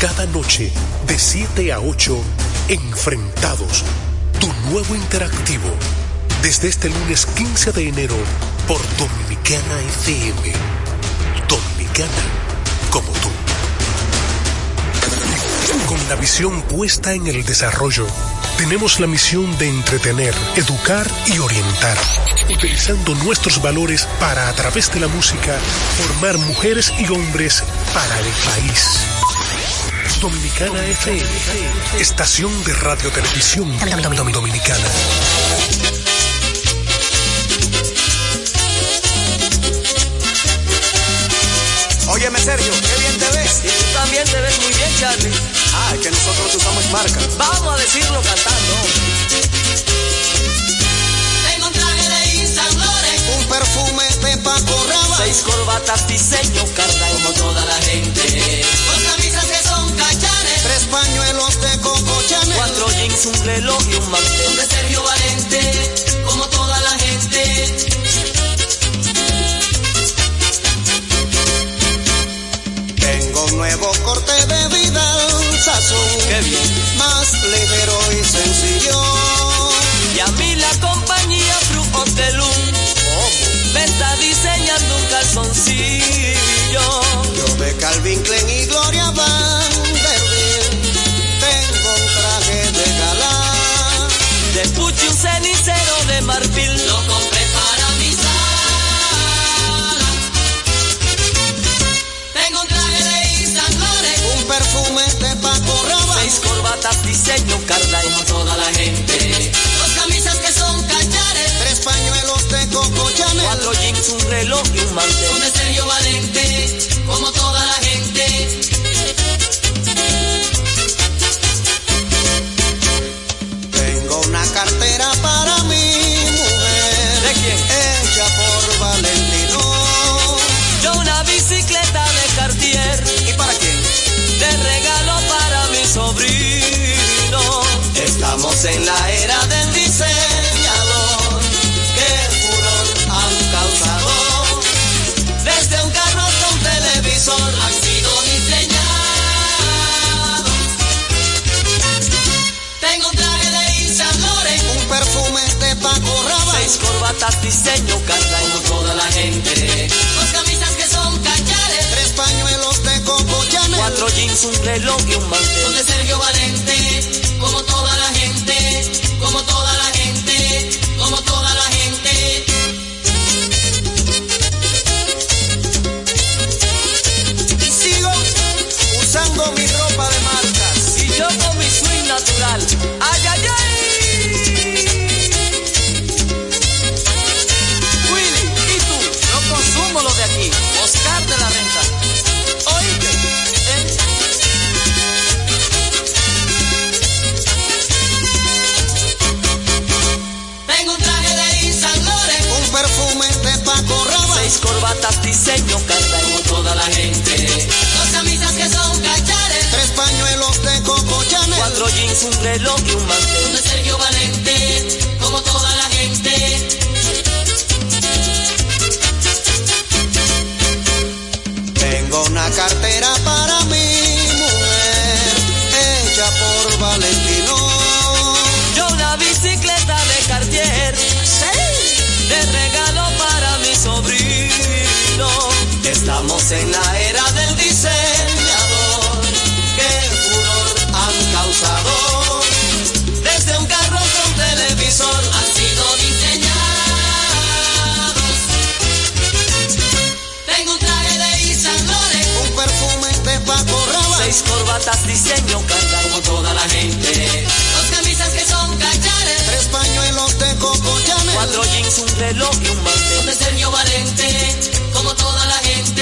Cada noche, de 7 a 8, Enfrentados, tu nuevo interactivo. Desde este lunes 15 de enero por Dominicana FM. Dominicana como tú. Con la visión puesta en el desarrollo, tenemos la misión de entretener, educar y orientar, utilizando nuestros valores para, a través de la música, formar mujeres y hombres para el país. Dominicana FM, estación de radio televisión dominicana. Óyeme, Sergio, qué bien te ves. Y tú también te ves muy bien, Charlie. Ah, que nosotros usamos marca. Vamos a decirlo cantando. Tengo un traje de Yves Un perfume de Paco Rabanne. Seis corbatas, diseño, carta como toda la gente. Pañuelos de Coco Chanel. Cuatro jeans, un reloj y un mantel. De Sergio Valente, Corbatas, diseño, carta como toda la gente. Dos camisas que son cachares. Tres pañuelos de Coco Chanel. Cuatro jeans, un reloj y un mantel. Son de Sergio Valente, como toda la gente. Corbatas, diseño, carta como toda la gente. Dos camisas que son cachares. Tres pañuelos de Coco Chanel. Cuatro jeans, un reloj y un mantel. de Sergio Valente, como toda la gente, como toda Corbatas, diseño, carta como toda la gente. Dos camisas que son cachares. Tres pañuelos de Coco Chanel. Cuatro jeans, un reloj y un mantel. de Sergio Valente, como toda la gente. Tengo una cartera para mi mujer. Hecha por Valentino. Yo una bicicleta de Cartier. De regalo Estamos en la era del diseñador. Qué furor han causado. Desde un carro hasta un televisor. Han sido diseñados. Tengo un traje de Laurent, Un perfume de Paco Rabanne. Seis corbatas, diseño, carta como toda la gente. Cuatro jeans, un reloj y un mantel. de Sergio Valente, como toda la gente,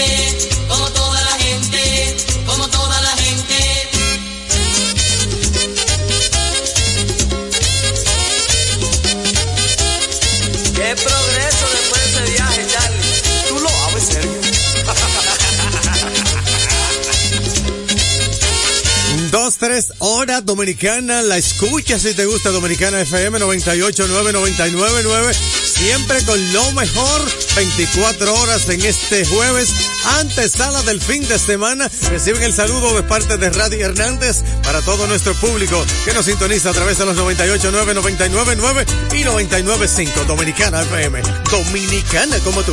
Dominicana, la escucha si te gusta Dominicana FM 98.9, 99.9, siempre con lo mejor, 24 horas en este jueves, antesala del fin de semana. Reciben el saludo de parte de Radio Hernández para todo nuestro público que nos sintoniza a través de los 98.9, 99.9 y 99.5 Dominicana FM. Dominicana como tú.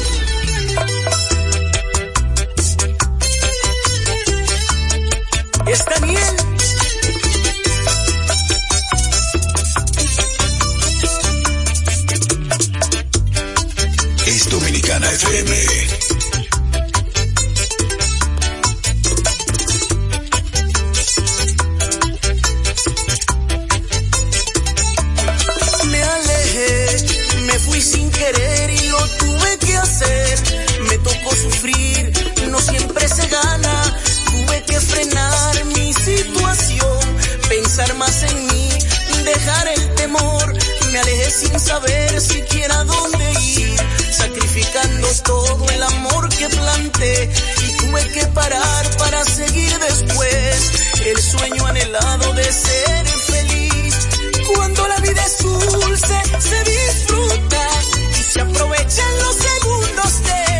Más en mí, dejar el temor. Me alejé sin saber siquiera dónde ir, sacrificando todo el amor que planté. Y tuve que parar para seguir después el sueño anhelado de ser feliz. Cuando la vida es dulce, se disfruta y se aprovechan los segundos de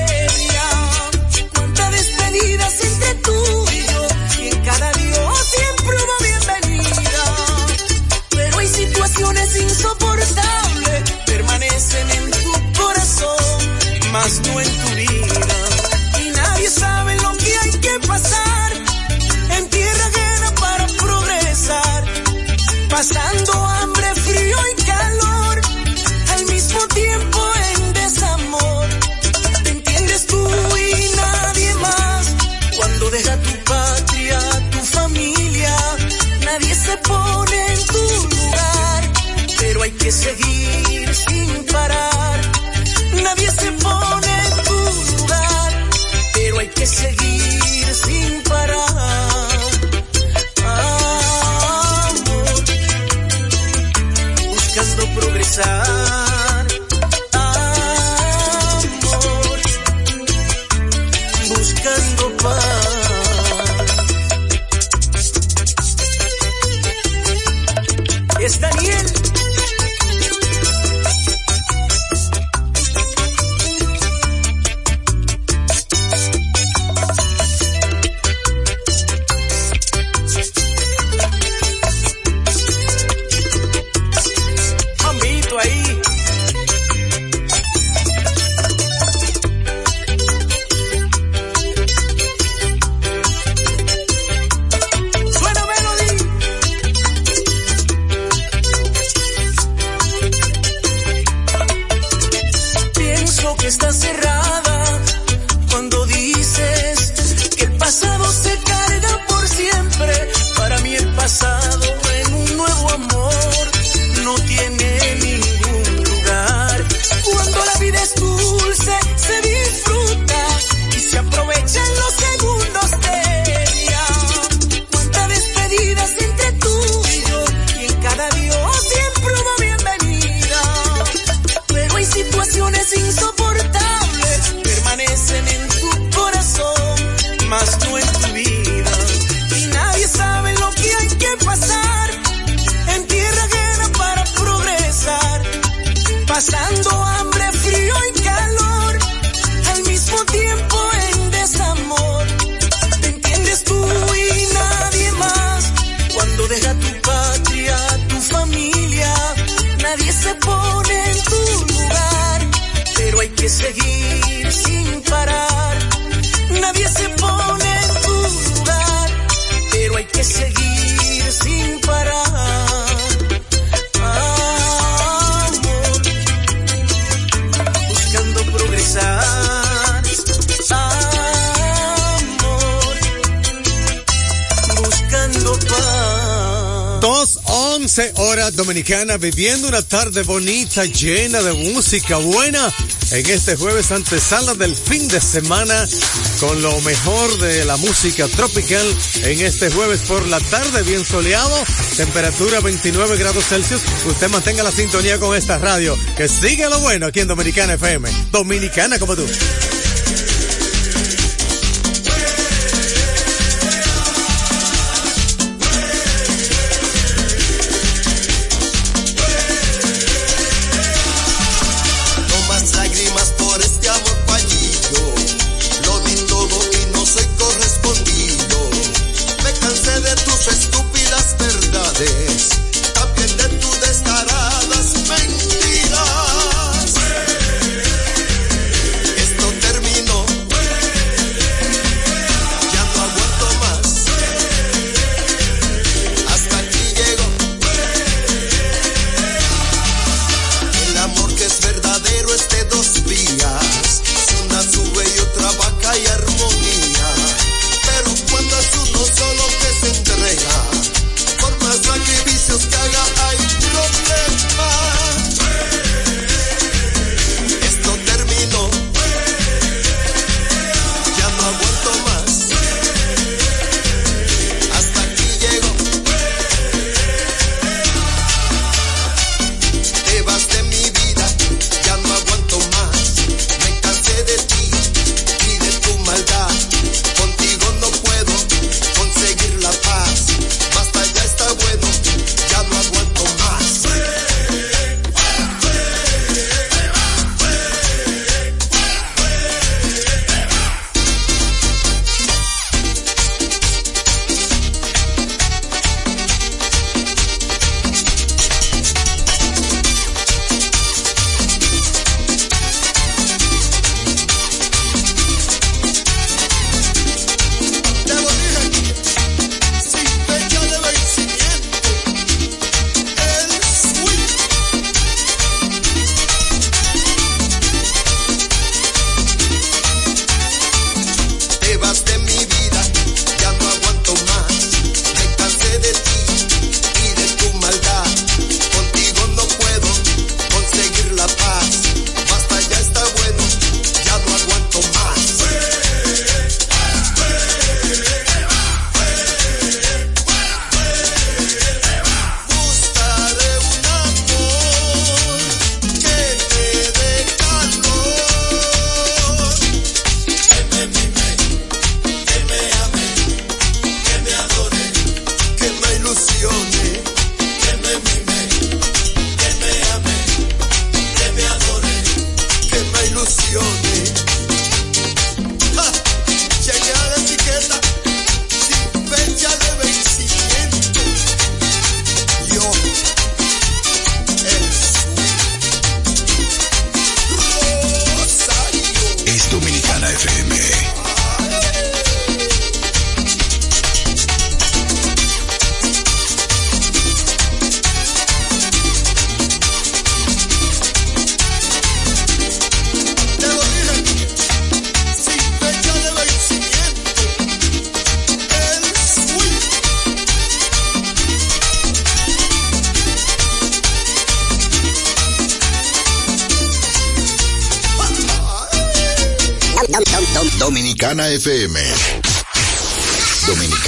que seguir sin parar. Nadie se pone en tu lugar, pero hay que seguir sin parar. Ah, amor, buscando progresar. Nadie se pone en tu lugar, pero hay que seguir sin parar. Nadie se pone en tu lugar, pero hay que seguir sin parar. 11 horas dominicana, viviendo una tarde bonita, llena de música buena, en este jueves antesala del fin de semana, con lo mejor de la música tropical, en este jueves por la tarde, bien soleado, temperatura 29 grados Celsius, usted mantenga la sintonía con esta radio, que sigue lo bueno aquí en Dominicana FM, Dominicana como tú.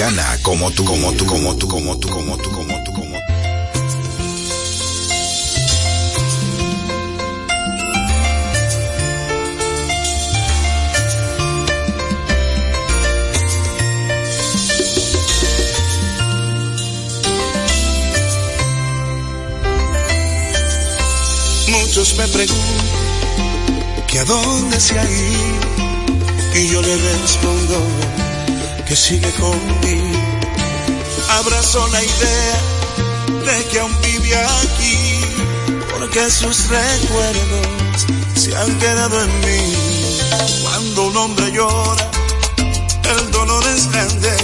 Como tú, como tú, como tú, como tú, como tú, como tú, como tú. Muchos me preguntan que a dónde se ha ido y yo le respondo que sigue conmigo. Abrazo la idea de que aún vive aquí, porque sus recuerdos se han quedado en mí. Cuando un hombre llora, el dolor es grande,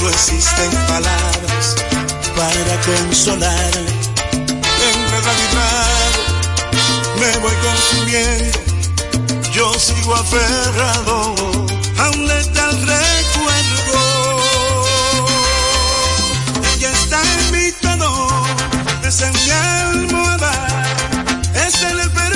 no existen palabras para consolarle. Entre realidad me voy consumiendo yo sigo aferrado a un letal recuerdo. Es en mi es en el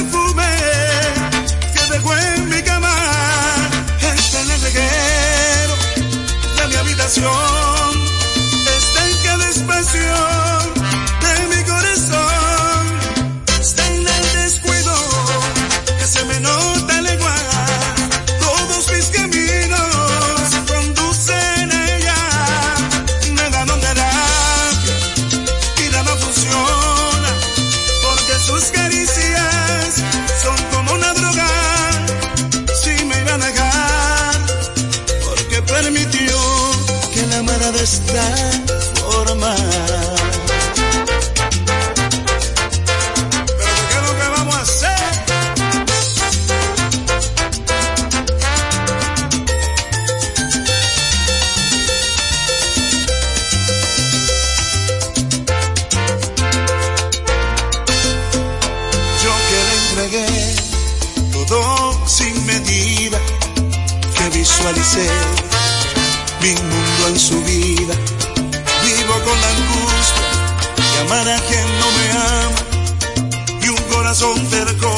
poner todo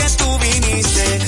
Que la guana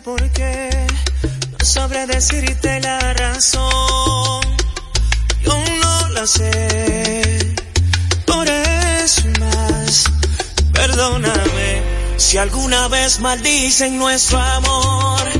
el por qué, no sabré decirte la razón. Yo no la sé, por eso más, perdóname. Si alguna vez maldicen nuestro amor,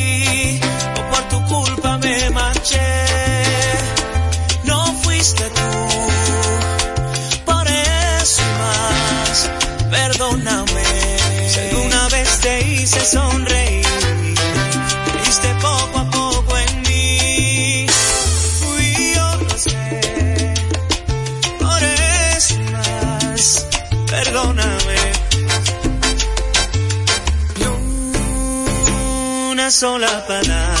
culpa me marché, no fuiste tú. Por eso más, perdóname. Si alguna vez te hice sonreír, creíste poco a poco en mí. Fui yo, lo sé. Por eso más, perdóname. Una sola palabra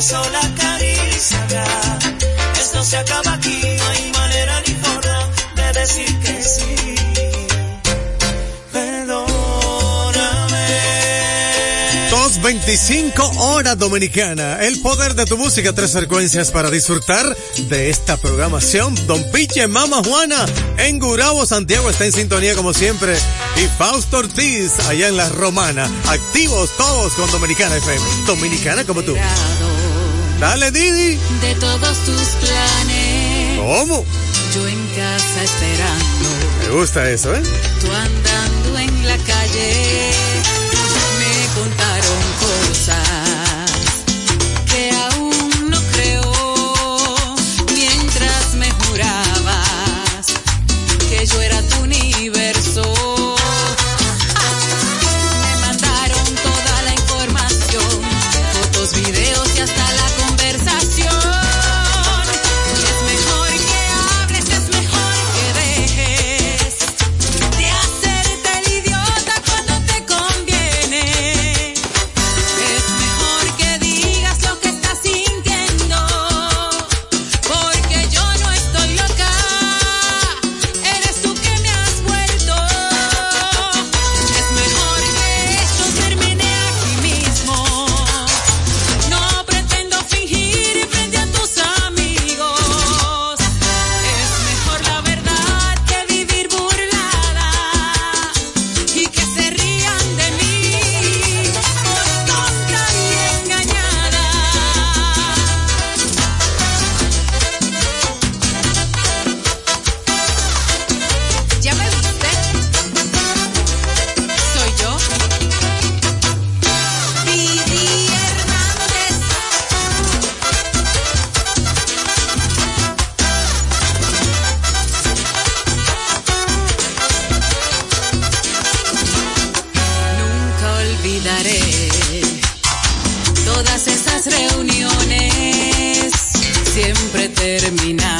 una sola caricia. Esto se acaba aquí, no hay manera ni forma de decir que sí. Perdóname. 225 horas dominicana. El poder de tu música, tres frecuencias para disfrutar de esta programación. Don Piche, Mama Juana, en Gurabo, Santiago está en sintonía como siempre. Y Fausto Ortiz, allá en la Romana. Activos todos con Dominicana FM. Dominicana como tú. Dale, Didi. de todos tus planes. ¿Cómo? Yo en casa esperando, Me gusta eso, ¿eh? tú andando en la calle. las reuniones siempre terminan.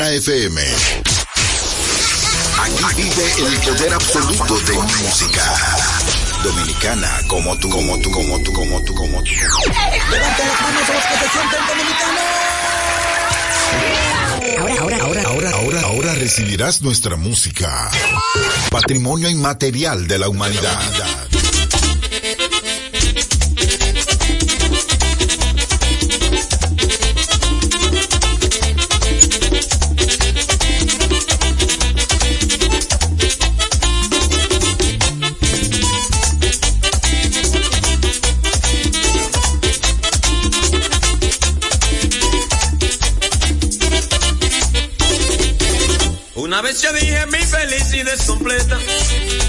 Dominicana FM. Aquí vive el poder absoluto de música. Dominicana, como tú, como tú, como tú, como tú, como tú. Levanta las manos a los que se sienten dominicanos. Ahora, ahora, ahora, ahora, ahora, ahora recibirás nuestra música. Patrimonio inmaterial de la humanidad. Mi felicidad es completa.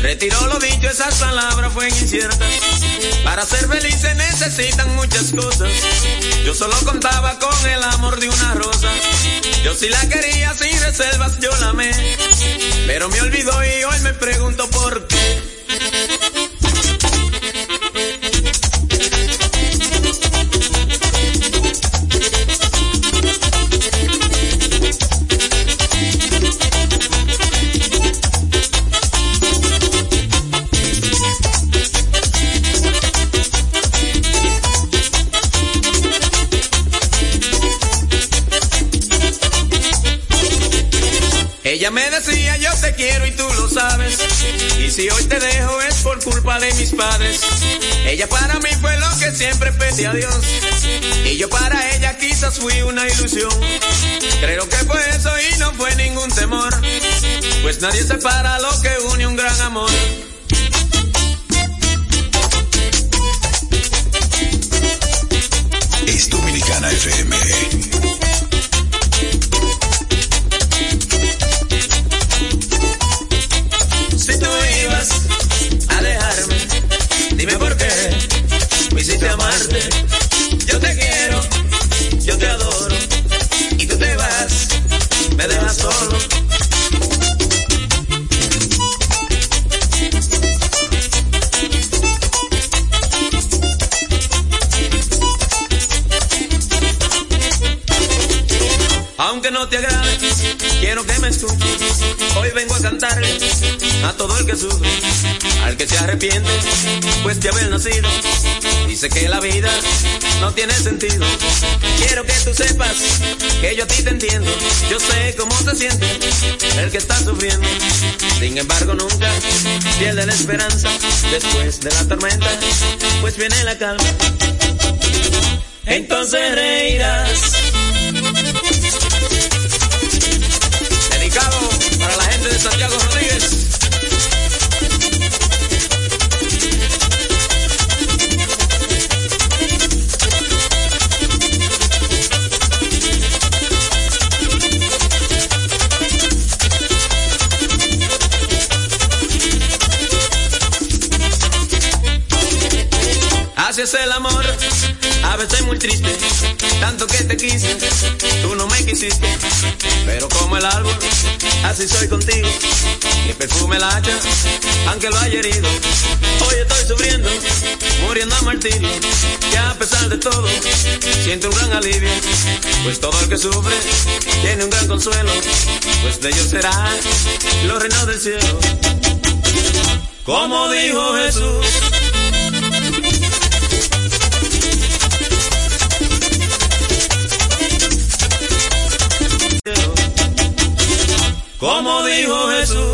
Retiró lo dicho, esas palabras fueron inciertas. Para ser feliz se necesitan muchas cosas. Yo solo contaba con el amor de una rosa. Yo sí la quería sin reservas, yo la amé. Pero me olvidó y hoy me pregunto por qué. Si hoy te dejo es por culpa de mis padres. Ella para mí fue lo que siempre pedí a Dios. Y yo para ella quizás fui una ilusión. Creo que fue eso y no fue ningún temor. Pues nadie separa lo que une un gran amor. Es Dominicana FM. Quiero que me escuches. Hoy vengo a cantarle a todo el que sufre, al que se arrepiente, pues de haber nacido. Dice que la vida no tiene sentido. Quiero que tú sepas que yo a ti te entiendo. Yo sé cómo se siente el que está sufriendo. Sin embargo, nunca pierde la esperanza. Después de la tormenta, pues viene la calma. entonces reirás. El amor, a veces muy triste, tanto que te quise, tú no me quisiste, pero como el árbol, así soy contigo, mi perfume la hacha, aunque lo haya herido, hoy estoy sufriendo, muriendo a martirio, que a pesar de todo, siento un gran alivio, pues todo el que sufre tiene un gran consuelo, pues de ellos será los reinos del cielo. Como dijo Jesús. Como dijo Jesús.